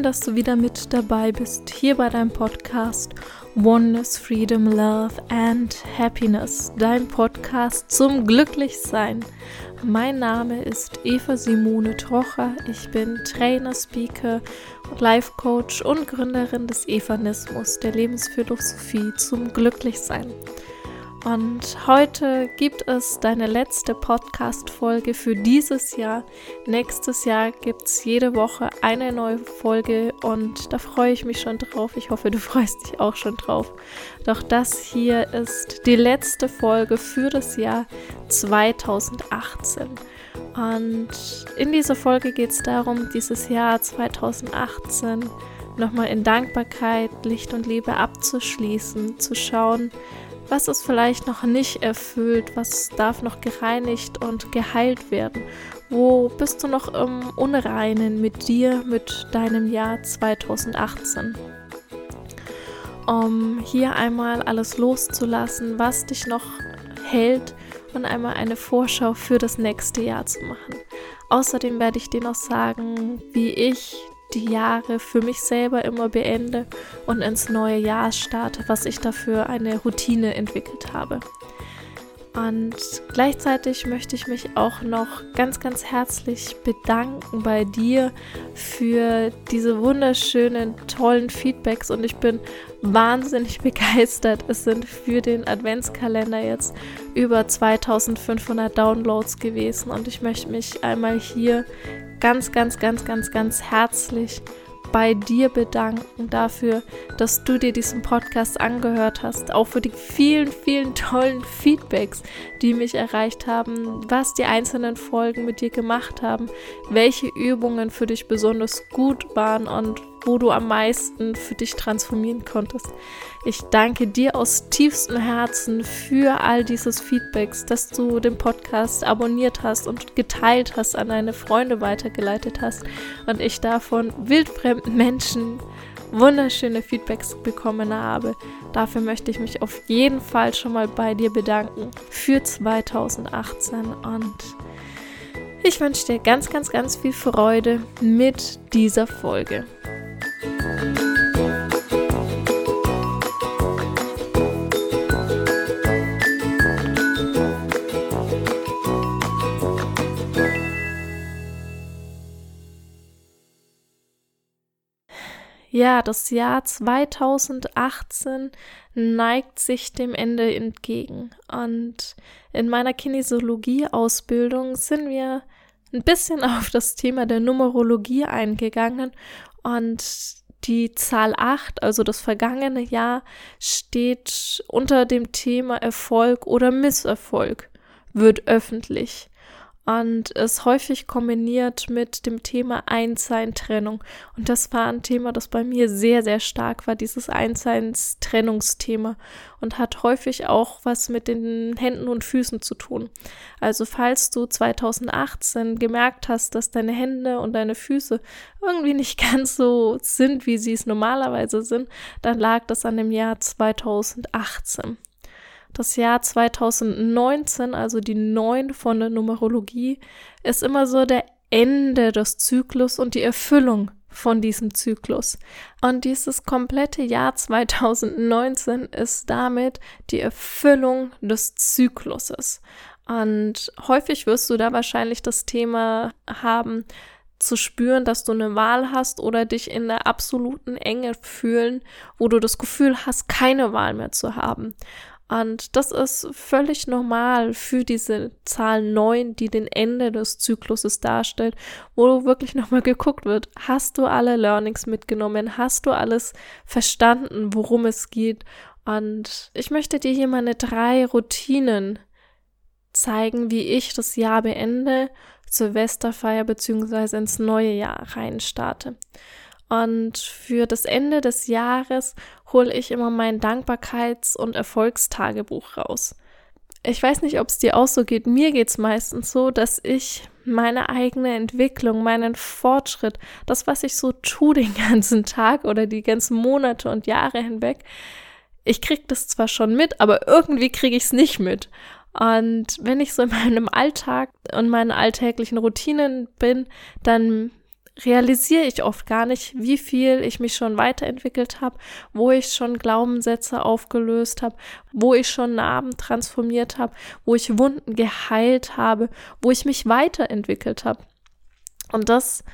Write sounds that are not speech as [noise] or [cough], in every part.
Schön, dass du wieder mit dabei bist hier bei deinem Podcast Oneness, Freedom, Love and Happiness, dein Podcast zum Glücklichsein. Mein Name ist Eva Simone Trocher. Ich bin Trainer, Speaker, Life Coach und Gründerin des Evanismus, der Lebensphilosophie zum Glücklichsein. Und heute gibt es deine letzte Podcast-Folge für dieses Jahr. Nächstes Jahr gibt es jede Woche eine neue Folge und da freue ich mich schon drauf. Ich hoffe, du [laughs] freust dich auch schon drauf. Doch das hier ist die letzte Folge für das Jahr 2018. Und in dieser Folge geht es darum, dieses Jahr 2018 nochmal in Dankbarkeit, Licht und Liebe abzuschließen, zu schauen, was ist vielleicht noch nicht erfüllt? Was darf noch gereinigt und geheilt werden? Wo bist du noch im Unreinen mit dir, mit deinem Jahr 2018? Um hier einmal alles loszulassen, was dich noch hält und einmal eine Vorschau für das nächste Jahr zu machen. Außerdem werde ich dir noch sagen, wie ich die Jahre für mich selber immer beende und ins neue Jahr starte, was ich dafür eine Routine entwickelt habe. Und gleichzeitig möchte ich mich auch noch ganz, ganz herzlich bedanken bei dir für diese wunderschönen, tollen Feedbacks. Und ich bin wahnsinnig [laughs] begeistert. Es sind für den Adventskalender jetzt über 2500 Downloads gewesen. Und ich möchte mich einmal hier ganz, ganz, ganz, ganz, ganz herzlich bei dir bedanken dafür, dass du dir diesen Podcast angehört hast, auch für die vielen, vielen tollen Feedbacks, die mich erreicht haben, was die einzelnen Folgen mit dir gemacht haben, welche Übungen für dich besonders gut waren und wo du am meisten für dich transformieren konntest. Ich danke dir aus tiefstem Herzen für all dieses Feedbacks, dass du den Podcast abonniert hast und geteilt hast, an deine Freunde weitergeleitet hast und ich davon wildfremden Menschen wunderschöne Feedbacks bekommen habe. Dafür möchte ich mich auf jeden Fall schon mal bei dir bedanken für 2018 und ich wünsche dir ganz, ganz, ganz viel Freude mit dieser Folge. Ja, das Jahr 2018 neigt sich dem Ende entgegen. Und in meiner Kinesiologie-Ausbildung sind wir ein bisschen [laughs] auf das Thema der Numerologie eingegangen und die Zahl 8, also das vergangene Jahr, steht unter dem Thema Erfolg oder Misserfolg, wird öffentlich und ist häufig kombiniert mit dem Thema Einssein-Trennung. Und das war ein Thema, das bei mir sehr, sehr stark war, dieses Einsseins-Trennungsthema und hat häufig auch was mit den Händen und Füßen zu tun. Also falls du 2018 gemerkt hast, dass deine Hände und deine Füße irgendwie nicht [laughs] ganz so sind, wie sie es normalerweise sind, dann lag das an dem Jahr 2018 das Jahr 2019, also die 9 von der Numerologie, ist immer so der Ende des Zyklus und die Erfüllung von diesem Zyklus. Und dieses komplette Jahr 2019 ist damit die Erfüllung des Zykluses. Und häufig wirst du da wahrscheinlich das Thema haben, zu spüren, dass du eine Wahl hast oder dich in der absoluten Enge fühlen, wo du das Gefühl hast, keine Wahl mehr zu haben. Und das ist völlig normal für diese Zahl 9, die den Ende des Zykluses darstellt, wo wirklich nochmal geguckt wird, hast du alle Learnings mitgenommen, hast du alles verstanden, worum es geht. Und ich möchte dir hier meine drei Routinen zeigen, wie ich das Jahr beende, Silvesterfeier beziehungsweise ins neue Jahr reinstarte. Und für das Ende des Jahres hole ich immer mein Dankbarkeits- und Erfolgstagebuch raus. Ich weiß nicht, ob es dir auch so geht. Mir geht es meistens so, dass ich meine eigene Entwicklung, meinen Fortschritt, das, was ich so tue den [laughs] ganzen Tag oder die ganzen Monate und Jahre hinweg, ich kriege das zwar schon mit, aber irgendwie kriege ich es nicht mit. Und wenn ich so in meinem Alltag und meinen alltäglichen Routinen bin, dann realisiere ich oft gar nicht, wie viel ich mich schon weiterentwickelt habe, wo ich schon Glaubenssätze aufgelöst habe, wo ich schon Narben transformiert habe, wo ich Wunden geheilt habe, wo ich mich weiterentwickelt habe. Und das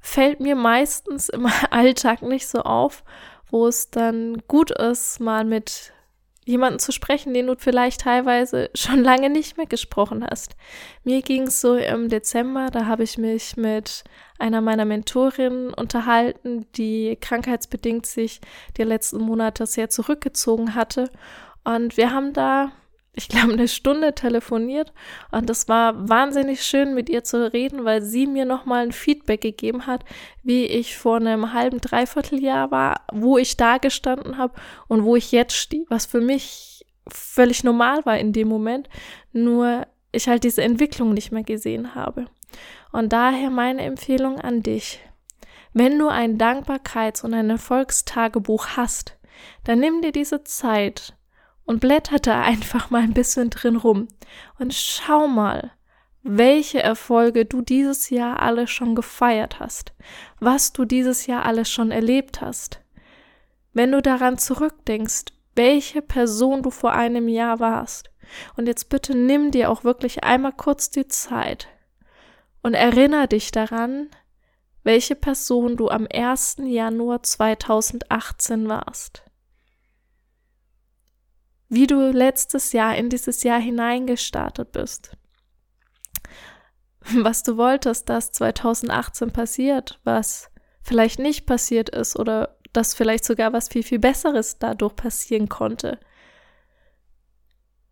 fällt mir meistens im [laughs] Alltag nicht so auf, wo es dann gut ist, mal mit jemanden zu sprechen, den du vielleicht teilweise [laughs] schon lange nicht mehr gesprochen hast. Mir ging es so im Dezember, da habe ich mich mit einer meiner Mentorinnen unterhalten, die krankheitsbedingt sich die letzten Monate sehr zurückgezogen hatte. Und wir haben da ich glaube, eine Stunde telefoniert und es war wahnsinnig schön, mit ihr zu reden, weil sie mir nochmal ein Feedback gegeben hat, wie ich vor einem halben, dreiviertel Jahr war, wo ich da gestanden habe und wo ich jetzt stehe, was für mich völlig normal war in dem Moment, nur ich halt diese Entwicklung nicht mehr gesehen habe. Und daher meine Empfehlung an dich. Wenn du ein Dankbarkeits- und ein Erfolgstagebuch hast, dann nimm dir diese Zeit und blätterte einfach mal ein bisschen drin rum und schau mal, welche Erfolge du dieses Jahr alles schon gefeiert hast, was du dieses Jahr alles schon erlebt hast. Wenn du daran zurückdenkst, welche Person du vor einem Jahr warst. Und jetzt bitte nimm dir auch wirklich einmal kurz die Zeit und erinnere dich daran, welche Person du am 1. Januar 2018 warst wie du letztes Jahr in dieses Jahr hineingestartet bist. Was du wolltest, dass 2018 passiert, was vielleicht nicht passiert ist oder dass vielleicht sogar was viel, viel Besseres dadurch passieren konnte.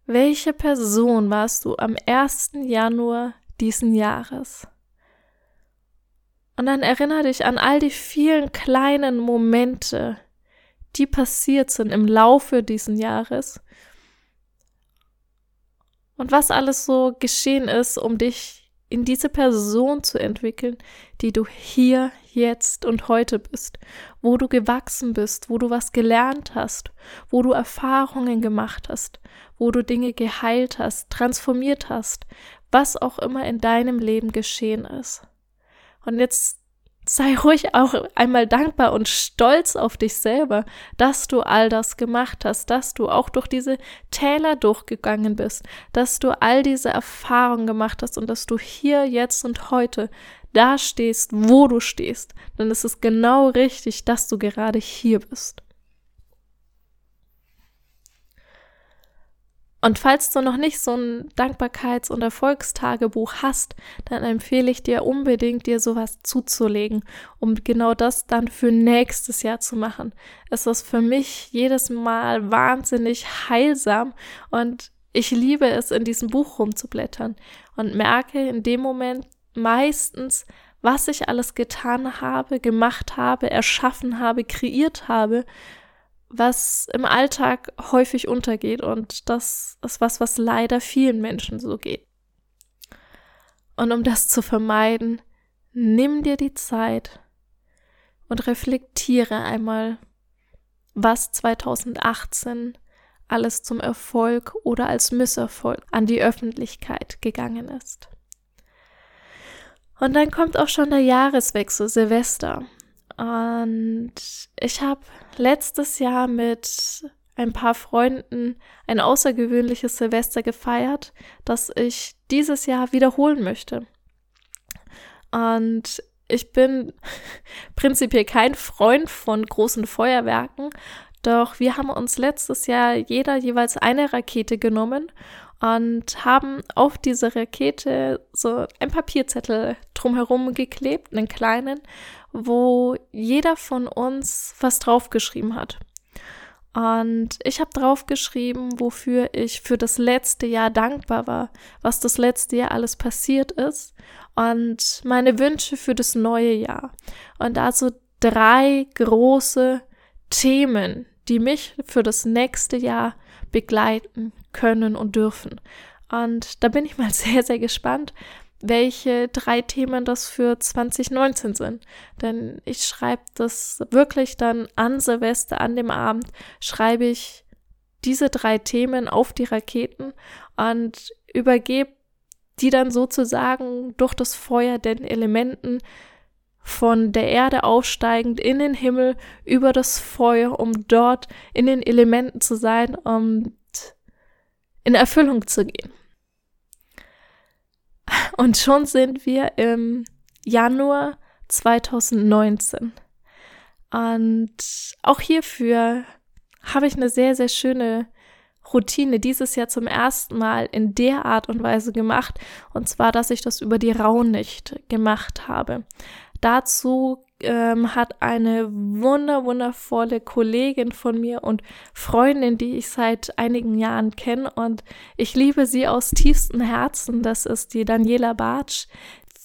Welche Person warst du am 1. Januar diesen Jahres? Und dann erinnere dich an all die vielen kleinen Momente, die passiert sind im Laufe dieses Jahres und was alles so geschehen ist, um dich in diese Person zu entwickeln, die du hier, jetzt und heute bist, wo du gewachsen bist, wo du was gelernt hast, wo du Erfahrungen gemacht hast, wo du Dinge geheilt hast, transformiert hast, was auch immer in deinem Leben geschehen ist. Und jetzt sei ruhig auch einmal dankbar und stolz auf dich selber, dass du all das gemacht hast, dass du auch durch diese Täler durchgegangen bist, dass du all diese Erfahrungen gemacht hast und dass du hier, jetzt und heute da stehst, wo du stehst. Denn es ist genau richtig, dass du gerade hier bist. Und falls du noch nicht so ein Dankbarkeits- und Erfolgstagebuch hast, dann empfehle ich dir unbedingt, dir sowas zuzulegen, um genau das dann für nächstes Jahr zu machen. Es ist für mich jedes Mal wahnsinnig heilsam und ich liebe es, in diesem Buch rumzublättern und merke in dem Moment meistens, was ich alles getan habe, gemacht habe, erschaffen habe, kreiert habe, was im Alltag häufig untergeht und das ist was, was leider vielen Menschen so geht. Und um das zu vermeiden, nimm dir die Zeit und reflektiere einmal, was 2018 alles zum Erfolg oder als Misserfolg an die Öffentlichkeit gegangen ist. Und dann kommt auch schon der Jahreswechsel Silvester. Und ich habe letztes Jahr mit ein paar Freunden ein außergewöhnliches Silvester gefeiert, das ich dieses Jahr wiederholen möchte. Und ich bin [laughs] prinzipiell kein Freund von großen Feuerwerken, doch wir haben uns letztes Jahr jeder jeweils eine Rakete genommen und haben auf diese Rakete so ein Papierzettel drumherum geklebt, einen kleinen, wo jeder von uns was draufgeschrieben hat. Und ich habe draufgeschrieben, wofür ich für das letzte Jahr dankbar war, was das letzte Jahr alles passiert ist und meine Wünsche für das neue Jahr. Und also drei große Themen, die mich für das nächste Jahr begleiten können und dürfen. Und da bin ich mal [laughs] sehr, sehr gespannt, welche drei Themen das für 2019 sind. Denn ich schreibe das wirklich dann an Silvester, an dem Abend, schreibe ich diese drei Themen auf die Raketen und übergebe die dann sozusagen durch das Feuer den Elementen, von der Erde aufsteigend in den Himmel über das Feuer, um dort in den Elementen zu sein und in Erfüllung zu gehen. Und schon sind wir im Januar 2019. Und auch hierfür habe ich eine sehr, sehr schöne Routine dieses Jahr zum ersten Mal in der Art und Weise gemacht. Und zwar, dass ich das über die Rauhnicht gemacht habe. Dazu ähm, hat eine wunder, wundervolle Kollegin von mir und Freundin, die ich seit einigen Jahren kenne und ich liebe sie aus tiefstem Herzen. Das ist die Daniela Bartsch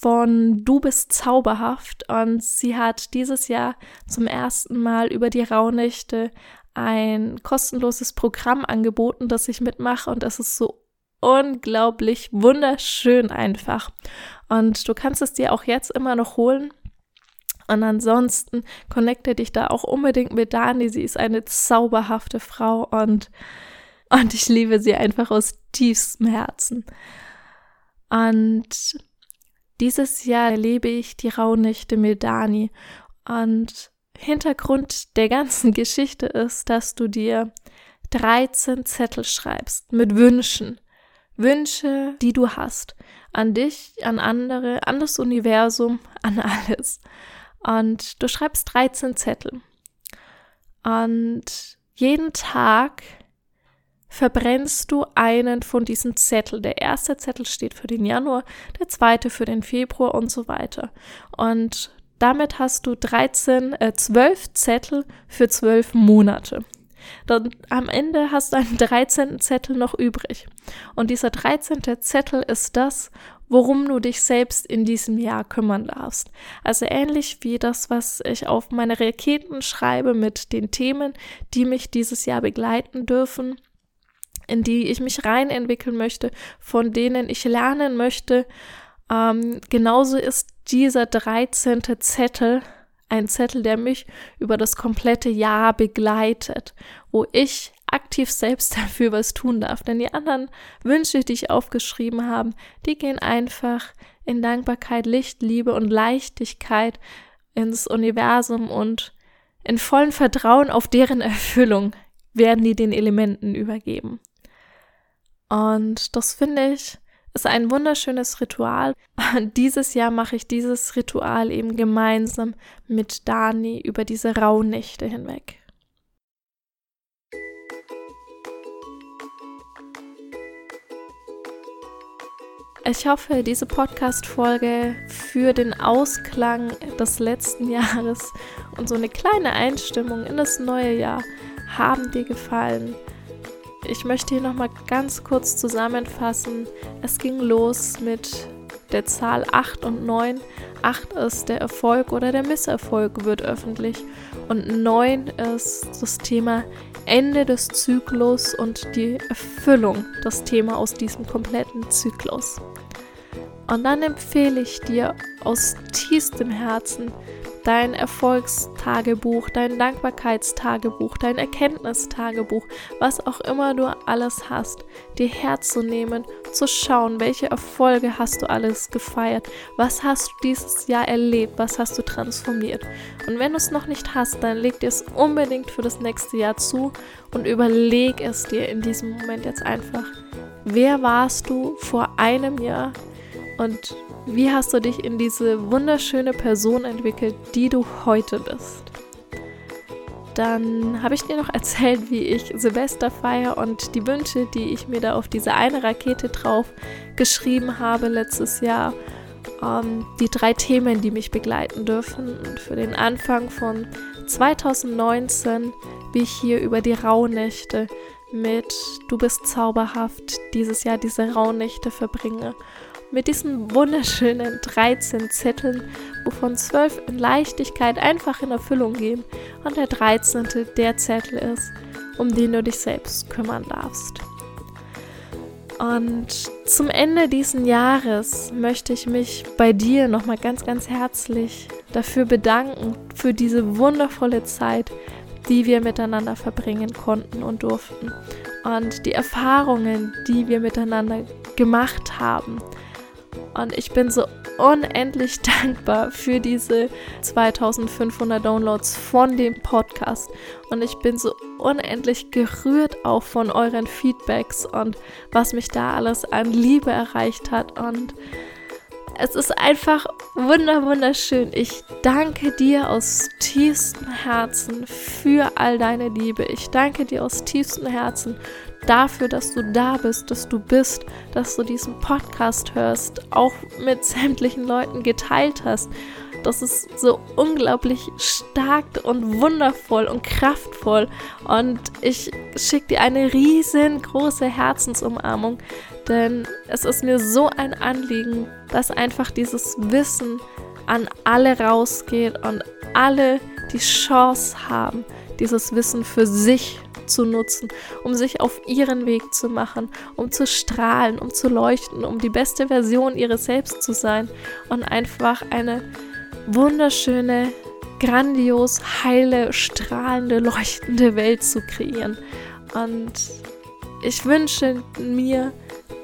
von Du bist zauberhaft und sie hat dieses Jahr zum ersten Mal über die Rauhnächte ein kostenloses Programm angeboten, das ich mitmache und es ist so unglaublich wunderschön einfach. Und du kannst es dir auch jetzt immer noch holen. Und ansonsten connecte dich da auch unbedingt mit Dani. Sie ist eine zauberhafte Frau und, und ich liebe sie einfach aus tiefstem Herzen. Und dieses Jahr erlebe ich die Rauhnächte mit Dani. Und Hintergrund der ganzen [laughs] Geschichte ist, dass du dir 13 Zettel schreibst mit Wünschen. Wünsche, die du hast. An dich, an andere, an das Universum, an alles. Und du schreibst 13 Zettel. Und jeden Tag verbrennst du einen von diesen Zetteln. Der erste Zettel steht für den Januar, der zweite für den Februar und so weiter. Und damit hast du 13, äh, 12 Zettel für 12 Monate. Dann am Ende hast du einen [laughs] 13. Zettel noch übrig. Und dieser 13. Zettel ist das, worum du dich selbst in diesem Jahr kümmern darfst. Also ähnlich wie das, was ich auf meine Raketen schreibe mit den Themen, die mich dieses Jahr begleiten dürfen, in die ich mich rein entwickeln möchte, von denen ich lernen möchte. Ähm, genauso ist dieser 13. Zettel ein Zettel, der mich über das komplette Jahr begleitet, wo ich aktiv selbst [laughs] dafür was tun darf. Denn die anderen Wünsche, die ich aufgeschrieben habe, die gehen einfach in Dankbarkeit, Licht, Liebe und Leichtigkeit ins Universum und in vollem Vertrauen auf deren [laughs] Erfüllung werden die den Elementen übergeben. Und das finde ich ist ein wunderschönes Ritual. [laughs] Dieses Jahr mache ich dieses Ritual eben gemeinsam mit Dani über diese Rauhnächte hinweg. Ich hoffe, diese Podcast-Folge für den Ausklang des letzten [laughs] Jahres und so eine kleine Einstimmung in das neue Jahr haben dir gefallen. Ich möchte hier nochmal ganz kurz zusammenfassen. Es ging los mit der Zahl 8 und 9. 8 ist der Erfolg oder der Misserfolg wird öffentlich und 9 ist das Thema Ende des Zyklus und die Erfüllung, das Thema aus diesem kompletten Zyklus. Und dann empfehle ich dir aus tiefstem Herzen dein Erfolgstagebuch, dein Dankbarkeitstagebuch, dein Erkenntnistagebuch, was auch immer du alles hast, dir herzunehmen, zu schauen, welche Erfolge hast du alles gefeiert, was hast du dieses Jahr erlebt, was hast du transformiert. Und wenn du es noch nicht hast, dann leg dir es unbedingt für das nächste Jahr zu und überleg es dir in diesem Moment jetzt einfach. Wer warst du vor einem Jahr und wie hast du dich in diese wunderschöne Person entwickelt, die du heute bist? Dann habe ich dir noch erzählt, wie ich Silvester feiere und die Wünsche, die ich mir da auf diese eine Rakete drauf geschrieben habe letztes Jahr. Ähm, die drei Themen, die mich begleiten dürfen. Und für den Anfang von 2019, wie ich hier über die Rauhnächte mit Du bist zauberhaft dieses Jahr diese Rauhnächte verbringe mit diesen wunderschönen 13 Zetteln, wovon 12 in Leichtigkeit einfach in Erfüllung gehen und der 13. der Zettel ist, um den du dich selbst kümmern darfst. Und zum Ende dieses Jahres möchte ich mich bei dir nochmal ganz, ganz herzlich dafür bedanken, für diese wundervolle Zeit, die wir miteinander verbringen konnten und durften. Und die Erfahrungen, die wir miteinander gemacht haben Und ich bin so unendlich [laughs] dankbar für diese 2500 Downloads von dem Podcast. Und ich bin so unendlich gerührt auch von euren Feedbacks und was mich da alles an Liebe erreicht hat. Und es ist einfach wunder wunderschön. Ich danke dir aus tiefstem Herzen für all deine Liebe. Ich danke dir aus tiefstem Herzen dafür, dass du da bist, dass du bist, dass du diesen Podcast hörst, auch mit sämtlichen Leuten geteilt hast. Das ist so unglaublich stark und wundervoll und kraftvoll. Und ich schicke dir eine riesengroße Herzensumarmung, denn es ist mir so ein Anliegen, dass einfach dieses Wissen an alle rausgeht und alle die Chance haben, dieses Wissen für sich zu nutzen, um sich auf ihren Weg zu machen, um zu strahlen, um zu leuchten, um die beste Version ihres Selbst zu sein und einfach eine wunderschöne, grandios, heile, strahlende, leuchtende Welt zu kreieren. Und ich wünsche mir,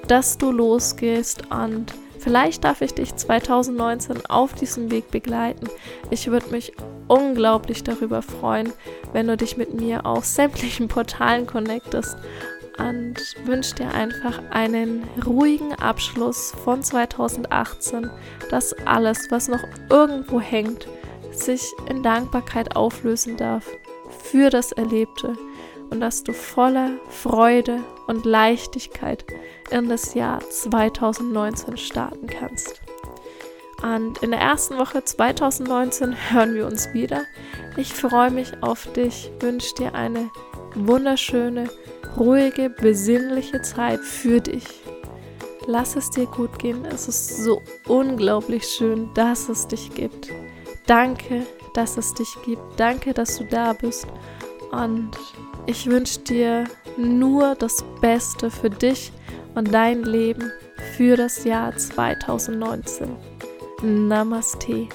dass du losgehst und vielleicht darf ich dich 2019 auf diesem Weg begleiten. Ich würde mich unglaublich darüber freuen, wenn du dich mit mir auf sämtlichen Portalen connectest und wünsche dir einfach einen ruhigen Abschluss von 2018, dass alles, was noch irgendwo hängt, sich in Dankbarkeit auflösen darf für das Erlebte und dass du voller Freude und Leichtigkeit in das Jahr 2019 starten kannst. Und in der ersten Woche 2019 hören wir uns wieder. Ich freue mich auf dich, wünsche dir eine wunderschöne, ruhige, besinnliche Zeit für dich. Lass es dir gut gehen. Es ist so unglaublich schön, dass es dich gibt. Danke, dass es dich gibt. Danke, dass du da bist. Und ich wünsche dir nur das Beste für dich und dein Leben für das Jahr 2019. Namaste,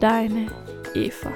deine Eva.